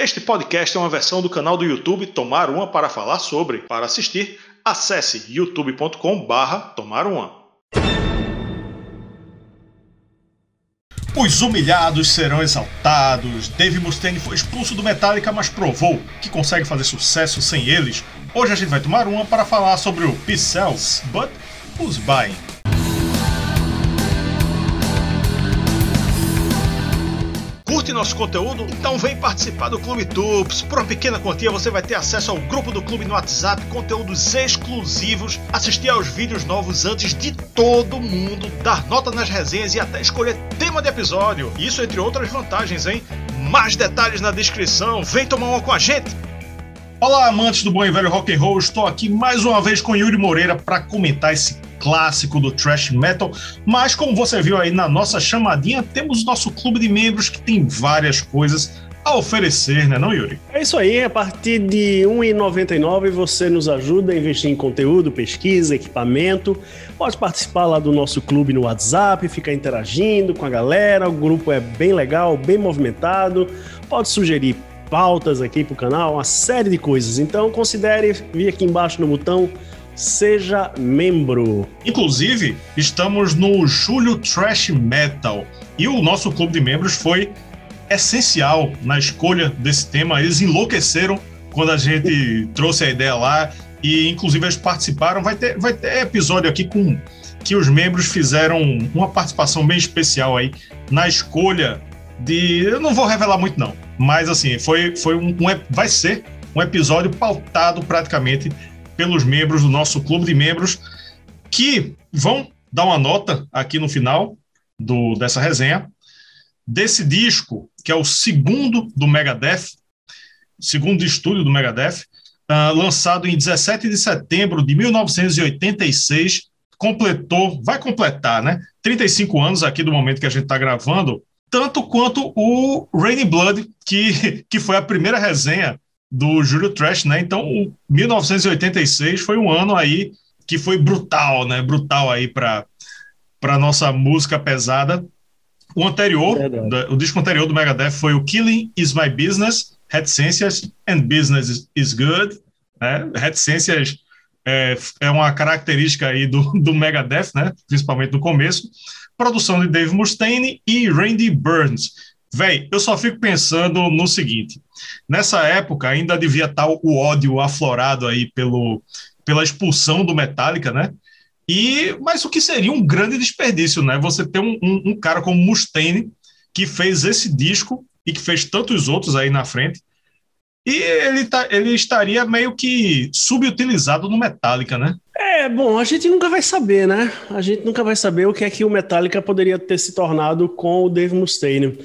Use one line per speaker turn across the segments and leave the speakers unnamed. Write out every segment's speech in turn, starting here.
Este podcast é uma versão do canal do YouTube Tomar Uma para falar sobre. Para assistir, acesse youtube.com/barra Tomar Uma. Os humilhados serão exaltados. Dave Mustaine foi expulso do Metallica, mas provou que consegue fazer sucesso sem eles. Hoje a gente vai tomar uma para falar sobre o P-Cells, but who's buying? Curte nosso conteúdo? Então vem participar do Clube Tups. Por uma pequena quantia você vai ter acesso ao grupo do clube no WhatsApp, conteúdos exclusivos, assistir aos vídeos novos antes de todo mundo, dar nota nas resenhas e até escolher tema de episódio. Isso entre outras vantagens, hein? Mais detalhes na descrição. Vem tomar uma com a gente. Olá, amantes do bom e velho rock and roll. Estou aqui mais uma vez com Yuri Moreira para comentar esse clássico do thrash metal, mas como você viu aí na nossa chamadinha, temos nosso clube de membros que tem várias coisas a oferecer, né, não, Yuri?
É isso aí, a partir de R$ 1,99 você nos ajuda a investir em conteúdo, pesquisa, equipamento. Pode participar lá do nosso clube no WhatsApp, ficar interagindo com a galera. O grupo é bem legal, bem movimentado. Pode sugerir pautas aqui para o canal, uma série de coisas. Então considere vir aqui embaixo no botão Seja membro.
Inclusive, estamos no Julho Trash Metal e o nosso clube de membros foi essencial na escolha desse tema. Eles enlouqueceram quando a gente trouxe a ideia lá e, inclusive, eles participaram. Vai ter, vai ter episódio aqui com que os membros fizeram uma participação bem especial aí na escolha de. Eu não vou revelar muito, não, mas assim, foi, foi um, um vai ser um episódio pautado praticamente pelos membros do nosso clube de membros, que vão dar uma nota aqui no final do, dessa resenha desse disco, que é o segundo do Megadeth, segundo estúdio do Megadeth, uh, lançado em 17 de setembro de 1986, completou, vai completar, né? 35 anos aqui do momento que a gente está gravando, tanto quanto o Rainy Blood, que, que foi a primeira resenha do Júlio Trash, né? Então, 1986 foi um ano aí que foi brutal, né? Brutal aí para para nossa música pesada. O anterior, o disco anterior do Megadeth foi o Killing Is My Business, Reticências and Business Is Good. Né? Reticências é, é uma característica aí do, do Megadeth, né? Principalmente no começo. Produção de Dave Mustaine e Randy Burns. Véi, eu só fico pensando no seguinte: nessa época ainda devia estar o ódio aflorado aí pelo, pela expulsão do Metallica, né? E, mas o que seria um grande desperdício, né? Você ter um, um, um cara como Mustaine que fez esse disco e que fez tantos outros aí na frente, e ele, tá, ele estaria meio que subutilizado no Metallica, né?
É, bom, a gente nunca vai saber, né? A gente nunca vai saber o que é que o Metallica poderia ter se tornado com o Dave Mustaine.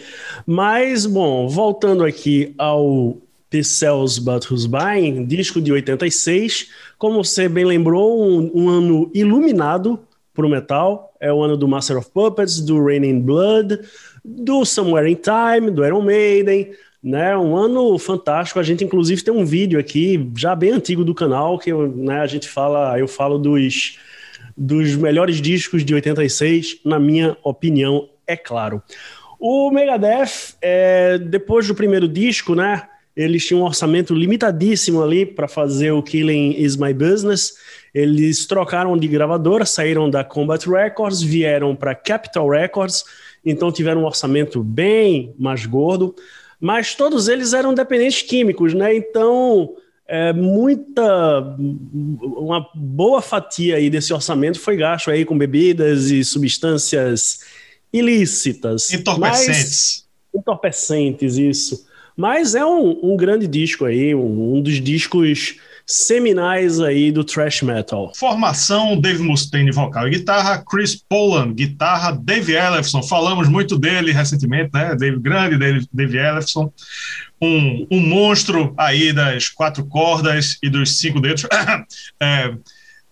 Mas, bom, voltando aqui ao The Cells But Who's Buying, disco de 86, como você bem lembrou, um, um ano iluminado para o metal. É o ano do Master of Puppets, do Rain in Blood, do Somewhere in Time, do Iron Maiden, né, um ano fantástico. A gente, inclusive, tem um vídeo aqui, já bem antigo do canal, que né, a gente fala, eu falo dos, dos melhores discos de 86, na minha opinião, é claro. O Megadeth, é, depois do primeiro disco, né, eles tinham um orçamento limitadíssimo ali para fazer o Killing Is My Business. Eles trocaram de gravadora, saíram da Combat Records, vieram para Capitol Records, então tiveram um orçamento bem mais gordo mas todos eles eram dependentes químicos, né? Então, é, muita, uma boa fatia aí desse orçamento foi gasto aí com bebidas e substâncias ilícitas.
Entorpecentes.
Mas, entorpecentes, isso. Mas é um, um grande disco aí, um, um dos discos seminais aí do thrash metal.
Formação: Dave Mustaine, vocal e guitarra, Chris Poland, guitarra, Dave Ellefson, falamos muito dele recentemente, né? Dave grande, Dave, Dave Ellefson, um, um monstro aí das quatro cordas e dos cinco dedos. é,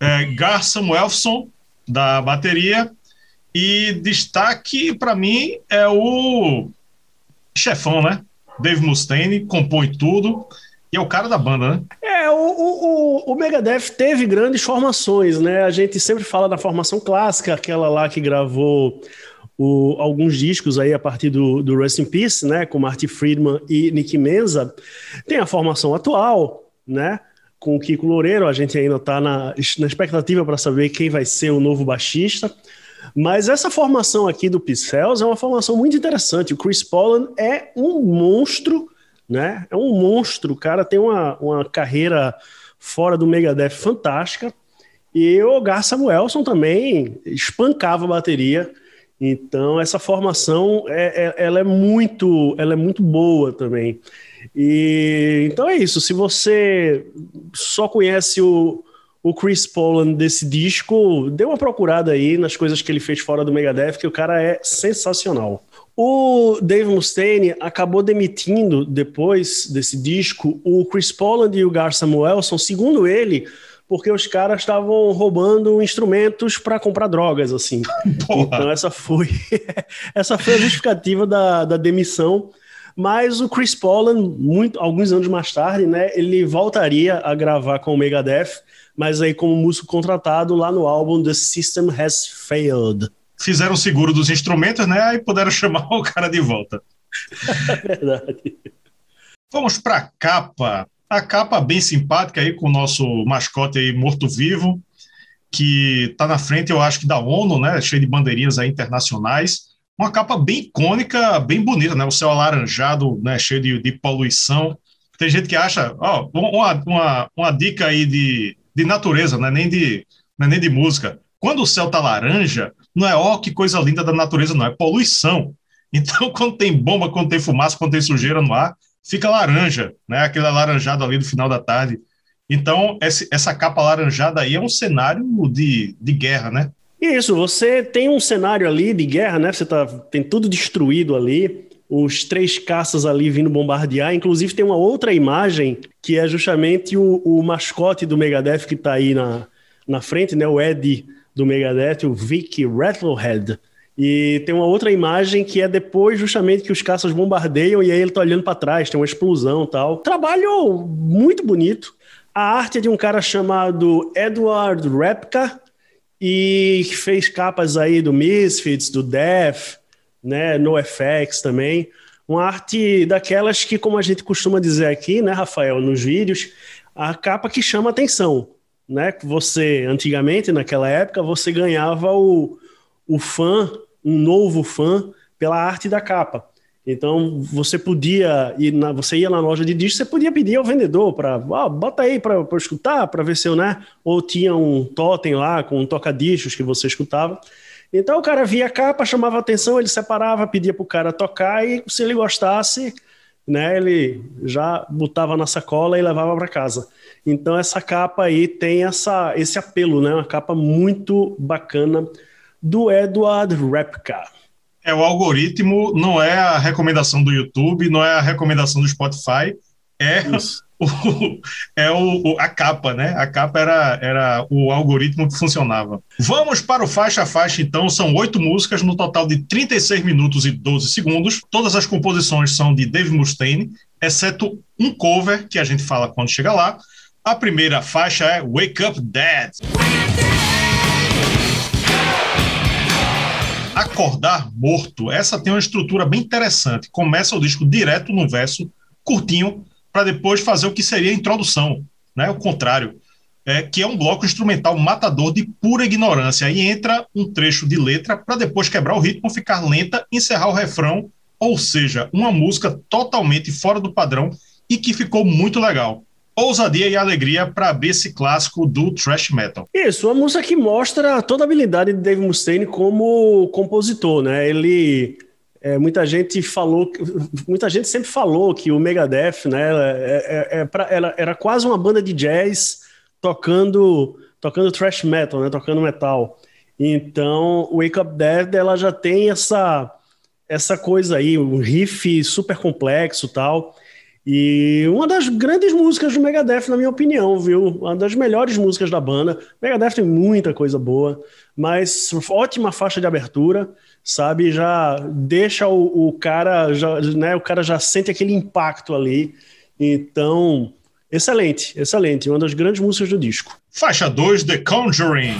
é, Gar Samuelson, da bateria, e destaque para mim é o chefão, né? Dave Mustaine compõe tudo e é o cara da banda, né?
É, o, o, o Megadeth teve grandes formações, né? A gente sempre fala da formação clássica, aquela lá que gravou o alguns discos aí a partir do, do Rest in Peace, né, com Marty Friedman e Nick Menza, tem a formação atual, né, com o Kiko Loureiro, a gente ainda está na, na expectativa para saber quem vai ser o novo baixista, mas essa formação aqui do Pixels é uma formação muito interessante, o Chris Pollan é um monstro, né, é um monstro, o cara tem uma, uma carreira fora do Megadeth fantástica, e o Gar Samuelson também espancava a bateria, então essa formação é, é, ela é muito ela é muito boa também. E então é isso. Se você só conhece o, o Chris Poland desse disco, dê uma procurada aí nas coisas que ele fez fora do Megadeth, que o cara é sensacional. O Dave Mustaine acabou demitindo depois desse disco o Chris Poland e o Gar Samuelson, segundo ele, porque os caras estavam roubando instrumentos para comprar drogas, assim. Porra. Então essa foi essa foi a justificativa da, da demissão. Mas o Chris Pollan, muito, alguns anos mais tarde, né, ele voltaria a gravar com o Megadeth, mas aí como músico contratado lá no álbum The System Has Failed.
Fizeram seguro dos instrumentos, né? Aí puderam chamar o cara de volta.
Verdade.
Vamos para a capa. A capa bem simpática aí com o nosso mascote aí morto-vivo, que está na frente, eu acho que da ONU, né? Cheio de bandeirinhas aí internacionais. Uma capa bem icônica, bem bonita, né? O céu alaranjado, né? Cheio de, de poluição. Tem gente que acha, ó, uma, uma, uma dica aí de, de natureza, não é nem de, não é nem de música. Quando o céu tá laranja, não é ó que coisa linda da natureza, não, é poluição. Então, quando tem bomba, quando tem fumaça, quando tem sujeira no ar, fica laranja, né? Aquele alaranjado ali do final da tarde. Então, essa capa alaranjada aí é um cenário de, de guerra, né?
Isso, você tem um cenário ali de guerra, né? Você tá, tem tudo destruído ali, os três caças ali vindo bombardear. Inclusive, tem uma outra imagem que é justamente o, o mascote do Megadeth que está aí na, na frente, né? O Ed do Megadeth, o Vic Rattlehead. E tem uma outra imagem que é depois justamente que os caças bombardeiam e aí ele tá olhando para trás, tem uma explosão tal. Trabalho muito bonito. A arte é de um cara chamado Edward Repka e que fez capas aí do Misfits, do Death, né, NoFX também. Uma arte daquelas que, como a gente costuma dizer aqui, né, Rafael, nos vídeos, a capa que chama atenção, né? Você antigamente naquela época você ganhava o o fã, um novo fã, pela arte da capa. Então você podia ir na, você ia na loja de disco, você podia pedir ao vendedor para, ah, bota aí para escutar, para ver se eu, né? Ou tinha um totem lá com um toca-discos que você escutava. Então o cara via a capa, chamava atenção, ele separava, pedia para o cara tocar e se ele gostasse, né, ele já botava na sacola e levava para casa. Então essa capa aí tem essa, esse apelo, né? Uma capa muito bacana do Edward Repka.
É, o algoritmo não é a recomendação do YouTube, não é a recomendação do Spotify, é, o, é o, a capa, né? A capa era, era o algoritmo que funcionava. Vamos para o faixa a faixa, então. São oito músicas, no total de 36 minutos e 12 segundos. Todas as composições são de Dave Mustaine, exceto um cover, que a gente fala quando chega lá. A primeira faixa é Wake Up Dead. Acordar Morto. Essa tem uma estrutura bem interessante. Começa o disco direto no verso, curtinho, para depois fazer o que seria a introdução, né? O contrário. É, que é um bloco instrumental matador de pura ignorância. Aí entra um trecho de letra para depois quebrar o ritmo, ficar lenta, encerrar o refrão, ou seja, uma música totalmente fora do padrão e que ficou muito legal ousadia e alegria para abrir esse clássico do thrash metal.
Isso, uma música que mostra toda a habilidade de Dave Mustaine como compositor, né? Ele é, muita gente falou, muita gente sempre falou que o Megadeth, né, é, é, é era, era quase uma banda de jazz tocando tocando thrash metal, né, tocando metal. Então, Wake Up Dead, ela já tem essa essa coisa aí, um riff super complexo, tal. E uma das grandes músicas do Megadeth, na minha opinião, viu? Uma das melhores músicas da banda. Megadeth tem muita coisa boa, mas ótima faixa de abertura, sabe? Já deixa o, o cara, já, né? O cara já sente aquele impacto ali. Então, excelente, excelente. Uma das grandes músicas do disco.
Faixa 2, The Conjuring.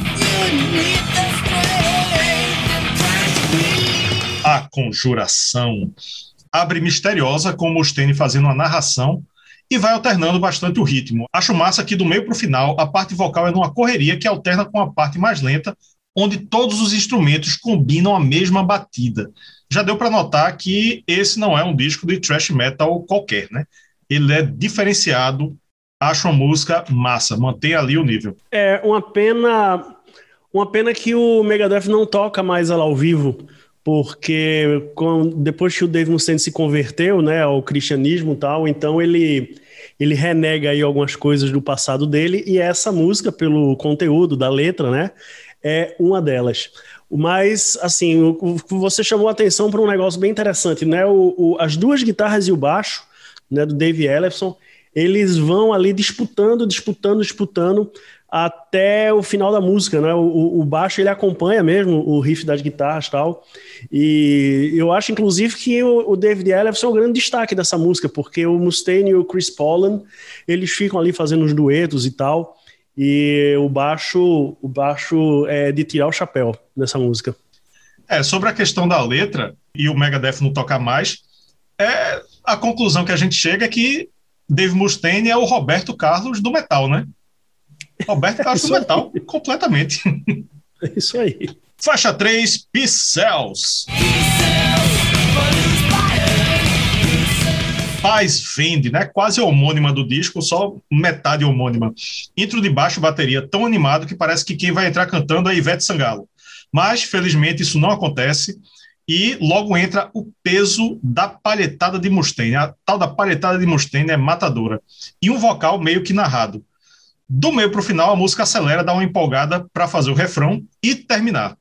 Conjuração. Abre misteriosa, com o Mustaine fazendo uma narração e vai alternando bastante o ritmo. Acho massa que do meio para o final, a parte vocal é numa correria que alterna com a parte mais lenta, onde todos os instrumentos combinam a mesma batida. Já deu para notar que esse não é um disco de thrash metal qualquer, né? Ele é diferenciado, acho uma música massa, mantém ali o nível.
É uma pena, uma pena que o Megadeth não toca mais ela ao vivo, porque depois que o Dave Mustaine se converteu, né, ao cristianismo e tal, então ele ele renega aí algumas coisas do passado dele e essa música pelo conteúdo da letra, né, é uma delas. Mas, assim, você chamou a atenção para um negócio bem interessante, né? O, o, as duas guitarras e o baixo, né, do Dave Ellefson, eles vão ali disputando, disputando, disputando até o final da música, né? O, o, baixo ele acompanha mesmo o riff das guitarras tal. E eu acho, inclusive, que o, David Ellefson é o grande destaque dessa música, porque o Mustaine e o Chris Pollan eles ficam ali fazendo os duetos e tal. E o baixo, o baixo é de tirar o chapéu nessa música.
É, sobre a questão da letra e o Megadeth não tocar mais, é a conclusão que a gente chega é que Dave Mustaine é o Roberto Carlos do metal, né? Roberto Carlos do metal, completamente.
É isso aí.
Faixa 3, Pixels. Paz Vende, né? Quase homônima do disco, só metade homônima. Intro de baixo, bateria tão animado que parece que quem vai entrar cantando é Ivete Sangalo. Mas, felizmente, isso não acontece. E logo entra o peso da palhetada de Mustaine. A tal da palhetada de Mustaine é matadora. E um vocal meio que narrado. Do meio para o final, a música acelera, dá uma empolgada para fazer o refrão e terminar.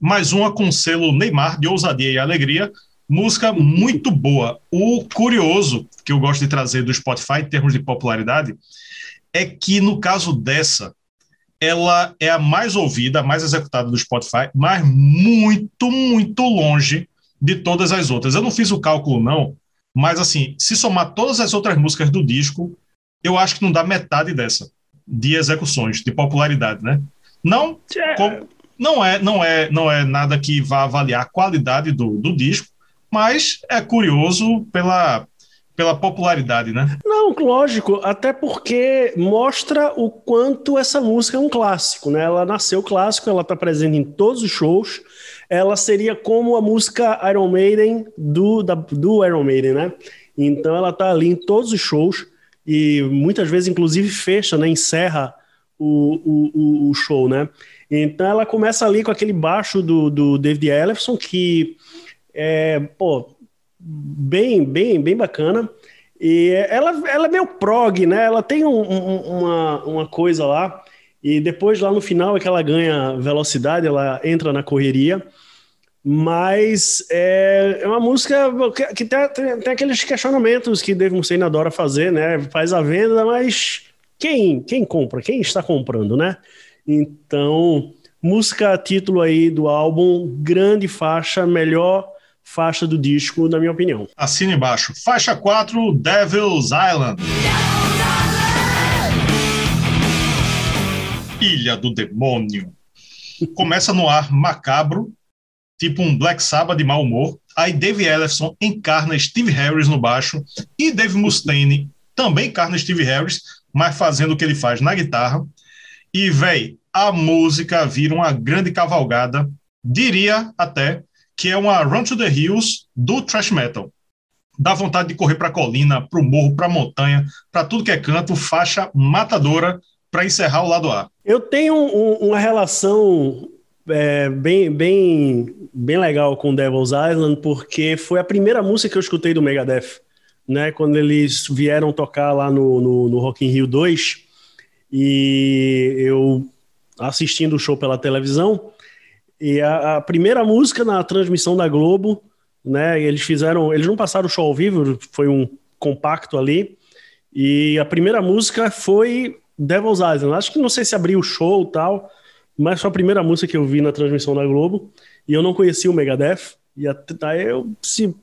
Mais uma com selo Neymar de ousadia e alegria, Música muito boa. O curioso que eu gosto de trazer do Spotify em termos de popularidade é que no caso dessa, ela é a mais ouvida, a mais executada do Spotify, mas muito, muito longe de todas as outras. Eu não fiz o cálculo, não, mas assim, se somar todas as outras músicas do disco, eu acho que não dá metade dessa de execuções, de popularidade, né? Não, é. com, não é, não é, não é nada que vá avaliar a qualidade do, do disco, mas é curioso pela, pela popularidade, né?
Não, lógico, até porque mostra o quanto essa música é um clássico, né? Ela nasceu clássico, ela está presente em todos os shows. Ela seria como a música Iron Maiden do, da, do Iron Maiden, né? Então ela está ali em todos os shows e muitas vezes, inclusive, fecha, né? Encerra o, o, o show, né? Então ela começa ali com aquele baixo do, do David Ellefson que é, pô, bem, bem, bem bacana. E ela, ela é meio prog, né? Ela tem um, um, uma, uma coisa lá. E depois, lá no final, é que ela ganha velocidade, ela entra na correria. Mas é, é uma música que, que tem, tem, tem, aqueles questionamentos que Dave Mustaine adora fazer, né? Faz a venda, mas quem, quem compra? Quem está comprando, né? Então, música título aí do álbum, grande faixa, melhor faixa do disco, na minha opinião.
Assina embaixo. Faixa 4, Devil's Island. Ilha do Demônio. Começa no ar macabro, tipo um Black Sabbath de mau humor. Aí Dave Ellefson encarna Steve Harris no baixo e Dave Mustaine também encarna Steve Harris, mas fazendo o que ele faz na guitarra. E, véi, a música vira uma grande cavalgada, diria até que é uma Run to the Hills do thrash metal. Dá vontade de correr para a colina, para o morro, para a montanha, para tudo que é canto, faixa matadora para encerrar o lado A.
Eu tenho um, uma relação é, bem, bem, bem legal com Devil's Island, porque foi a primeira música que eu escutei do Megadeth, né? Quando eles vieram tocar lá no, no, no Rock in Rio 2, e eu assistindo o show pela televisão, e a, a, primeira música na transmissão da Globo, né? Eles fizeram, eles não passaram o show ao vivo, foi um compacto ali. E a primeira música foi Devil's Island. Acho que não sei se abriu o show tal, mas foi a primeira música que eu vi na transmissão da Globo. E eu não conhecia o Megadeth. E aí eu se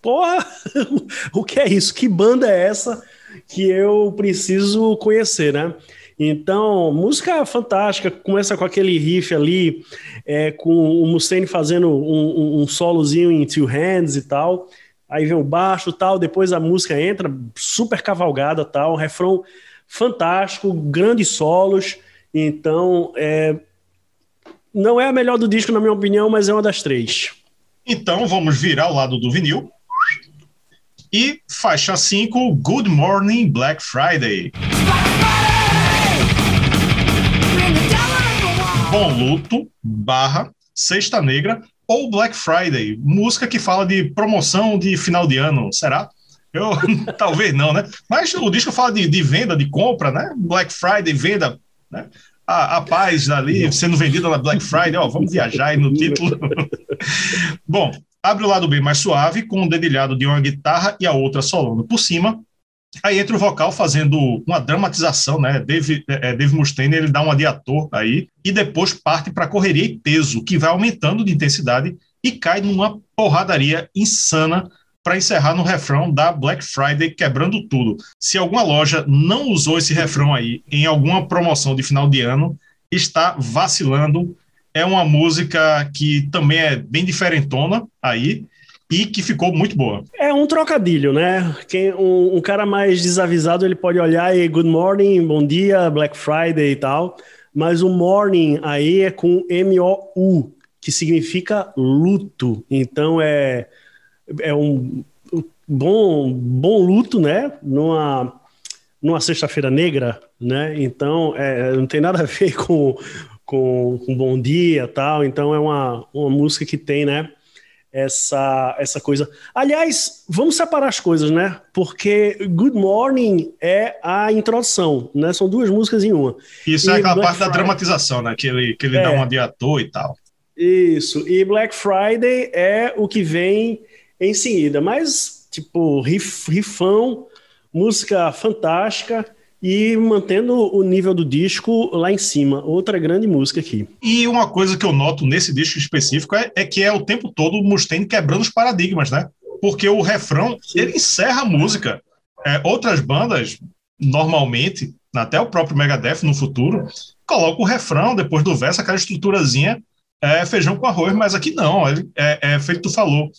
porra, o que é isso? Que banda é essa que eu preciso conhecer, né? Então, música fantástica, começa com aquele riff ali, é, com o Mustaine fazendo um, um, um, solozinho em two hands e tal. Aí vem o baixo tal, depois a música entra, super cavalgada tal, refrão fantástico, grandes solos. Então, é, não é a melhor do disco, na minha opinião, mas é uma das três.
Então, vamos virar ao lado do vinil. E faixa 5, Good Morning Black Friday. Bom Luto, barra, Sexta Negra ou Black Friday, música que fala de promoção de final de ano, será? Eu talvez não, né? Mas o disco fala de, de venda, de compra, né? Black Friday, venda, né? A, a paz ali sendo vendida na Black Friday, ó, vamos viajar aí no título. Bom, abre o lado bem mais suave, com um dedilhado de uma guitarra e a outra solando por cima. Aí entra o vocal fazendo uma dramatização, né? Dave, é, é Dave Mustaine ele dá um adiator aí e depois parte para correria e peso, que vai aumentando de intensidade e cai numa porradaria insana para encerrar no refrão da Black Friday quebrando tudo. Se alguma loja não usou esse refrão aí em alguma promoção de final de ano, está vacilando. É uma música que também é bem diferentona aí e que ficou muito boa.
É um trocadilho, né? Quem, um, um cara mais desavisado ele pode olhar e good morning, bom dia, Black Friday e tal, mas o morning aí é com M-O-U, que significa luto. Então é é um bom, bom luto, né? Numa, numa sexta-feira negra, né? Então, é, não tem nada a ver com, com, com Bom Dia tal. Então, é uma, uma música que tem, né? Essa, essa coisa. Aliás, vamos separar as coisas, né? Porque Good Morning é a introdução, né? São duas músicas em uma.
Isso é e é aquela Black parte Friday... da dramatização, né? Que ele, que ele é. dá um adiator e tal.
Isso. E Black Friday é o que vem em seguida. Mas, tipo, riff, rifão, música fantástica e mantendo o nível do disco lá em cima. Outra grande música aqui.
E uma coisa que eu noto nesse disco específico é, é que é o tempo todo o Mustaine quebrando os paradigmas, né? Porque o refrão, Sim. ele encerra a música. É, outras bandas, normalmente, até o próprio Megadeth no futuro, coloca o refrão depois do verso, aquela estruturazinha é, feijão com arroz, mas aqui não, é, é feito tu falou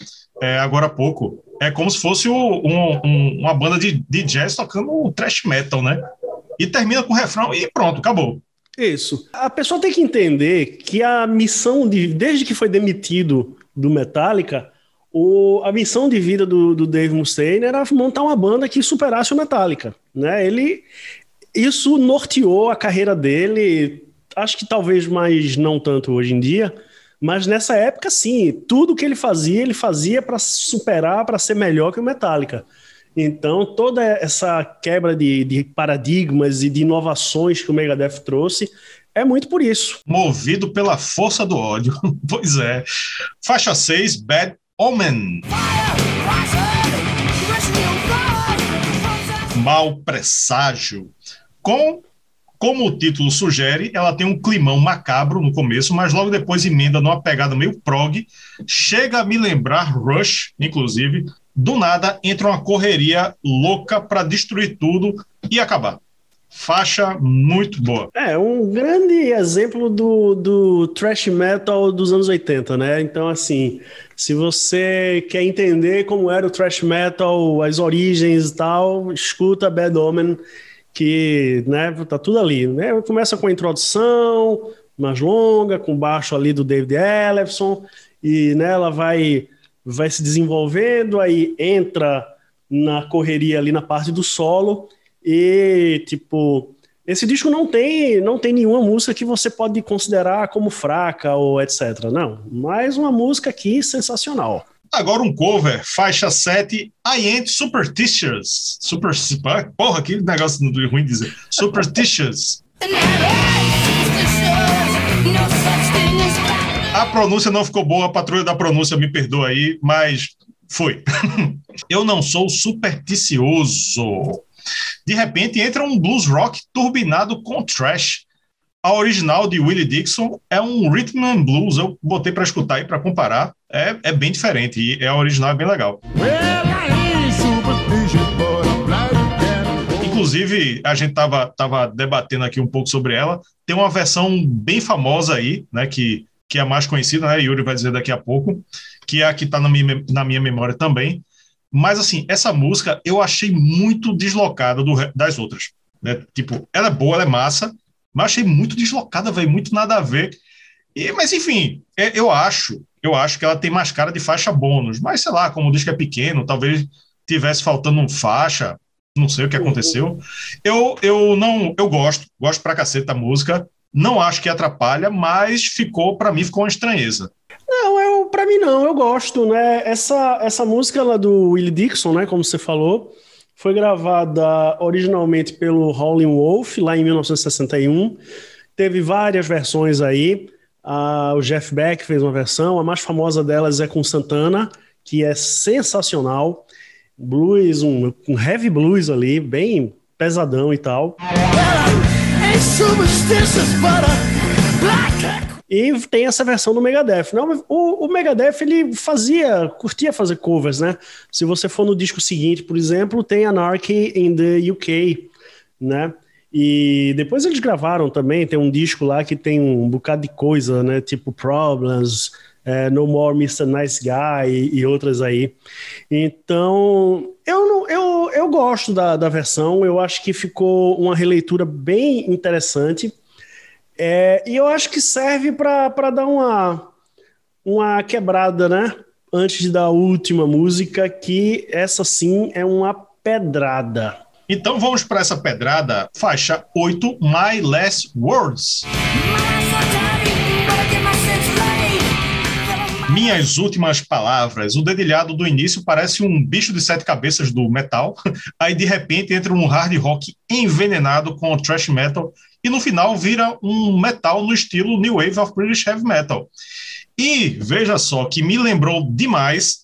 é, agora há pouco. É como se fosse o, um, um, uma banda de, de jazz tocando thrash metal, né? E termina com o refrão e pronto, acabou.
Isso. A pessoa tem que entender que a missão, de, desde que foi demitido do Metallica, o, a missão de vida do, do Dave Mustaine era montar uma banda que superasse o Metallica. Né? Ele, isso norteou a carreira dele, acho que talvez mais não tanto hoje em dia, mas nessa época, sim, tudo que ele fazia, ele fazia para superar, para ser melhor que o Metallica. Então, toda essa quebra de, de, paradigmas e de inovações que o Megadeth trouxe é muito por isso.
Movido pela força do ódio. pois é. Faixa 6, Bad Omen. Mal presságio. Com como o título sugere, ela tem um climão macabro no começo, mas logo depois emenda numa pegada meio prog. Chega a me lembrar Rush, inclusive. Do nada entra uma correria louca para destruir tudo e acabar. Faixa muito boa.
É, um grande exemplo do, do thrash metal dos anos 80, né? Então, assim, se você quer entender como era o thrash metal, as origens e tal, escuta Bad Omen que né, tá tudo ali. Né? Começa com a introdução mais longa, com baixo ali do David Ellefson, e né, ela vai, vai se desenvolvendo, aí entra na correria ali na parte do solo, e tipo, esse disco não tem, não tem nenhuma música que você pode considerar como fraca ou etc. Não, mais uma música aqui sensacional.
Agora um cover, faixa 7, I Ain't Superstitious. Super, porra, que negócio ruim dizer. Superstitious. A pronúncia não ficou boa, a patrulha da pronúncia me perdoa aí, mas foi. Eu não sou supersticioso. De repente entra um blues rock turbinado com trash a original de Willie Dixon é um rhythm and blues. Eu botei para escutar e para comparar. É, é bem diferente e é a original é bem legal. Inclusive, a gente tava, tava debatendo aqui um pouco sobre ela. Tem uma versão bem famosa aí, né? Que, que é a mais conhecida, né? Yuri vai dizer daqui a pouco, que é a que está na minha, na minha memória também. Mas, assim, essa música eu achei muito deslocada do, das outras. Né? Tipo, ela é boa, ela é massa, mas achei muito deslocada, velho, muito nada a ver. E, mas, enfim, é, eu acho, eu acho que ela tem mais cara de faixa bônus. Mas, sei lá, como diz que é pequeno, talvez tivesse faltando um faixa, não sei o que aconteceu. Eu, eu não, eu gosto, gosto pra cacete da música. Não acho que atrapalha, mas ficou, para mim, ficou uma estranheza.
Não, eu, pra mim não, eu gosto, né? Essa, essa música lá do Willie Dixon, né, como você falou, foi gravada originalmente pelo Howlin' Wolf, lá em 1961. Teve várias versões aí. Ah, o Jeff Beck fez uma versão, a mais famosa delas é com Santana, que é sensacional. Blues, um, um heavy blues ali, bem pesadão e tal. E tem essa versão do Megadeth. Não, o, o, Megadeth ele fazia, curtia fazer covers, né? Se você for no disco seguinte, por exemplo, tem Anarchy in the UK, né? E depois eles gravaram também, tem um disco lá que tem um bocado de coisa, né? Tipo Problems, é, No More Mr. Nice Guy e, e, outras aí. Então, eu, não, eu, eu gosto da, da versão, eu acho que ficou uma releitura bem interessante. É, e eu acho que serve para dar uma, uma quebrada, né? Antes da última música, que essa sim é uma pedrada.
Então vamos para essa pedrada, faixa 8, My Last Words. Minhas últimas palavras. O dedilhado do início parece um bicho de sete cabeças do metal. Aí de repente entra um hard rock envenenado com thrash metal e no final vira um metal no estilo New Wave of British Heavy Metal. E veja só que me lembrou demais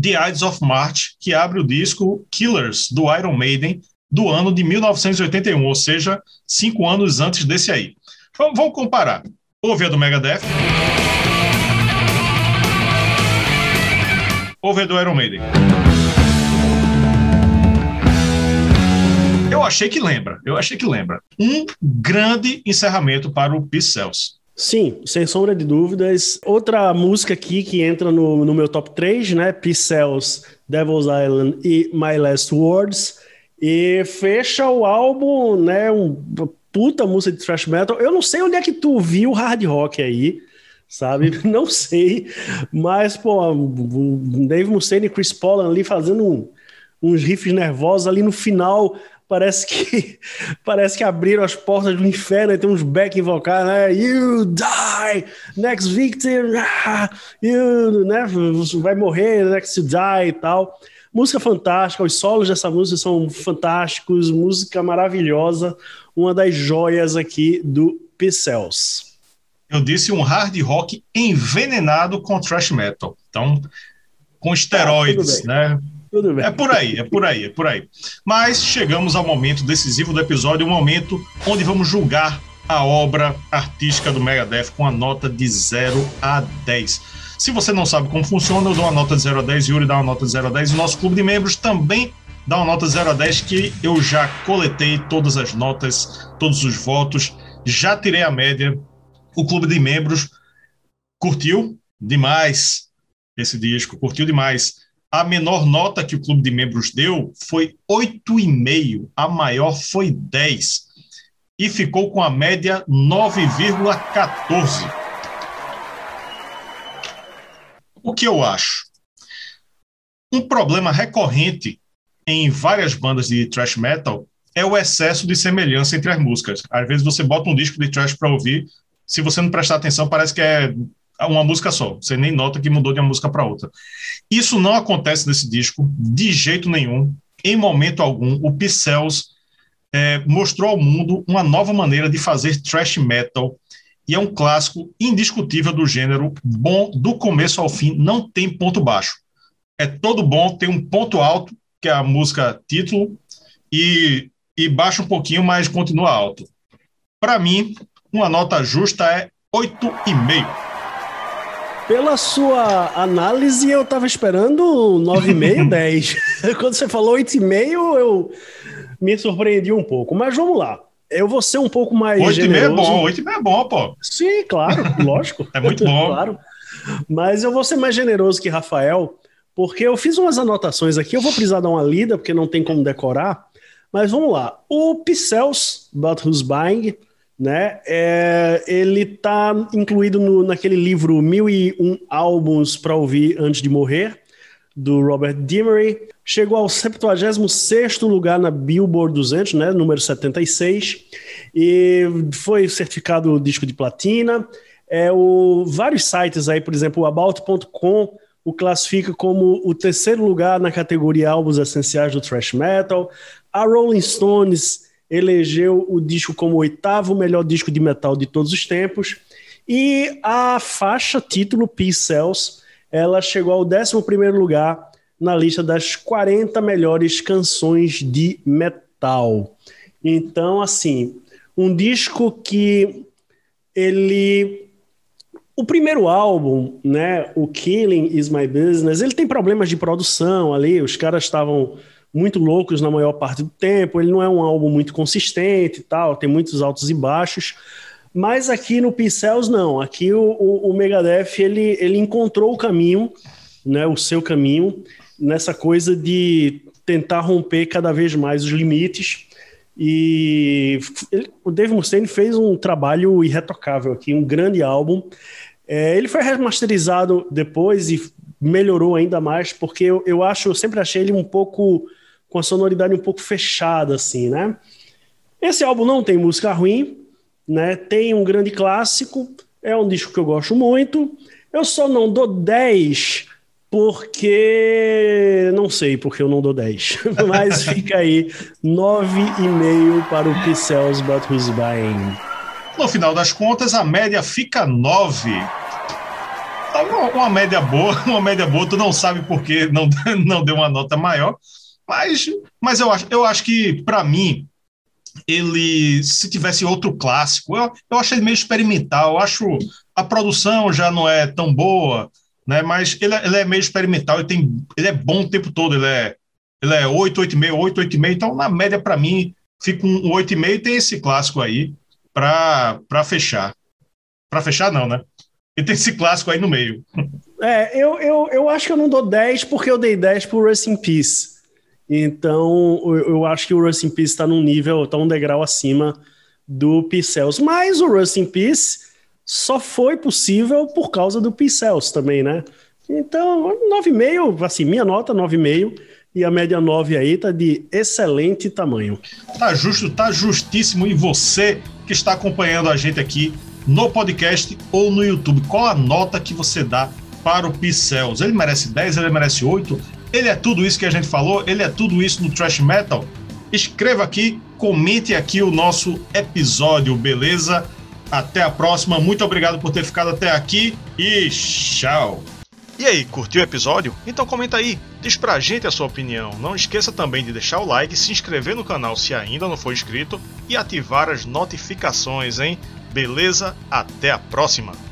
The Ides of March, que abre o disco Killers, do Iron Maiden, do ano de 1981, ou seja, cinco anos antes desse aí. Vamos, vamos comparar. Ouve a do Megadeth. Ouve a do Iron Maiden. Achei que lembra, eu achei que lembra. Um grande encerramento para o Peace Cells.
Sim, sem sombra de dúvidas. Outra música aqui que entra no, no meu top 3, né? Cells, Devil's Island e My Last Words. E fecha o álbum, né? Um puta música de thrash metal. Eu não sei onde é que tu viu hard rock aí, sabe? Não sei. Mas, pô, Dave Mustaine e Chris Paul ali fazendo um, uns riffs nervosos ali no final parece que parece que abriram as portas do inferno e tem uns back invocar, né? You die, next victim, ah, you, né? Vai morrer, next to die e tal. Música fantástica, os solos dessa música são fantásticos, música maravilhosa, uma das joias aqui do Pixels.
Eu disse um hard rock envenenado com thrash metal. Então, com esteroides, ah, né? Tudo bem. É por aí, é por aí, é por aí. Mas chegamos ao momento decisivo do episódio, o momento onde vamos julgar a obra artística do Megadeth com a nota de 0 a 10. Se você não sabe como funciona, eu dou uma nota de 0 a 10, Yuri dá uma nota de 0 a 10, e o nosso clube de membros também dá uma nota de 0 a 10, que eu já coletei todas as notas, todos os votos, já tirei a média. O clube de membros curtiu demais esse disco, curtiu demais. A menor nota que o clube de membros deu foi 8,5, a maior foi 10 e ficou com a média 9,14. O que eu acho? Um problema recorrente em várias bandas de thrash metal é o excesso de semelhança entre as músicas. Às vezes você bota um disco de thrash para ouvir, se você não prestar atenção, parece que é uma música só. Você nem nota que mudou de uma música para outra. Isso não acontece nesse disco de jeito nenhum, em momento algum. O Pixels é, mostrou ao mundo uma nova maneira de fazer thrash metal e é um clássico indiscutível do gênero, bom do começo ao fim, não tem ponto baixo. É todo bom, tem um ponto alto, que é a música título, e, e baixa um pouquinho, mas continua alto. Para mim, uma nota justa é 8,5.
Pela sua análise, eu tava esperando 9,5, 10. Quando você falou 8,5, eu, me surpreendi um pouco. Mas vamos lá. Eu vou ser um pouco mais. 8
generoso. e meio é bom, 8 e meio é bom, pô.
Sim, claro, lógico.
é muito bom.
claro. Mas eu vou ser mais generoso que Rafael, porque eu fiz umas anotações aqui. Eu vou precisar dar uma lida, porque não tem como decorar. Mas vamos lá. O Pixels, But Who's Buying, né? É, ele está incluído no, naquele livro 1001 álbuns para ouvir antes de morrer, do Robert Dimery. Chegou ao 76º lugar na Billboard 200, né, número 76, e foi certificado disco de platina. É, o, vários sites aí, por exemplo, o About.com o classifica como o terceiro lugar na categoria álbuns essenciais do thrash metal. A Rolling Stones elegeu o disco como o oitavo melhor disco de metal de todos os tempos. E a faixa título Peace Cells, ela chegou ao 11 lugar na lista das 40 melhores canções de metal. Então, assim, um disco que ele o primeiro álbum, né, o Killing Is My Business, ele tem problemas de produção ali, os caras estavam muito loucos na maior parte do tempo, ele não é um álbum muito consistente e tal, tem muitos altos e baixos, mas aqui no Pixels não, aqui o, o, o Megadeth ele, ele encontrou o caminho, né, o seu caminho, nessa coisa de tentar romper cada vez mais os limites, e ele, o Dave Mustaine fez um trabalho irretocável aqui, um grande álbum, é, ele foi remasterizado depois e melhorou ainda mais, porque eu, eu acho, eu sempre achei ele um pouco com a sonoridade um pouco fechada, assim, né? Esse álbum não tem música ruim, né? Tem um grande clássico, é um disco que eu gosto muito. Eu só não dou 10 porque não sei porque eu não dou 10. Mas fica aí 9,5 para o Pixels But Who's Buying.
No final das contas, a média fica 9 Tá uma, uma, média boa, uma média boa, tu não sabe por que não, não deu uma nota maior, mas, mas eu, acho, eu acho que, para mim, ele, se tivesse outro clássico, eu, eu acho ele meio experimental, eu acho a produção já não é tão boa, né, mas ele, ele é meio experimental, ele, tem, ele é bom o tempo todo, ele é, ele é 8, 8,5, 8, 8,5, então na média, para mim, fica um 8,5 e tem esse clássico aí para fechar. Para fechar, não, né? E tem esse clássico aí no meio.
É, eu, eu, eu acho que eu não dou 10 porque eu dei 10 pro Rust in Peace. Então, eu, eu acho que o Rust in Peace está num nível, está um degrau acima do Pixels. Mas o Rust in Peace só foi possível por causa do Pixels também, né? Então, 9,5, assim, minha nota 9,5 e a média 9 aí tá de excelente tamanho.
Tá justo, tá justíssimo. E você que está acompanhando a gente aqui no podcast ou no YouTube. Qual a nota que você dá para o Pixels? Ele merece 10, ele merece 8? Ele é tudo isso que a gente falou? Ele é tudo isso no Trash Metal? Escreva aqui, comente aqui o nosso episódio, beleza? Até a próxima. Muito obrigado por ter ficado até aqui e tchau. E aí, curtiu o episódio? Então comenta aí, diz pra gente a sua opinião. Não esqueça também de deixar o like, se inscrever no canal se ainda não for inscrito e ativar as notificações, hein? Beleza? Até a próxima!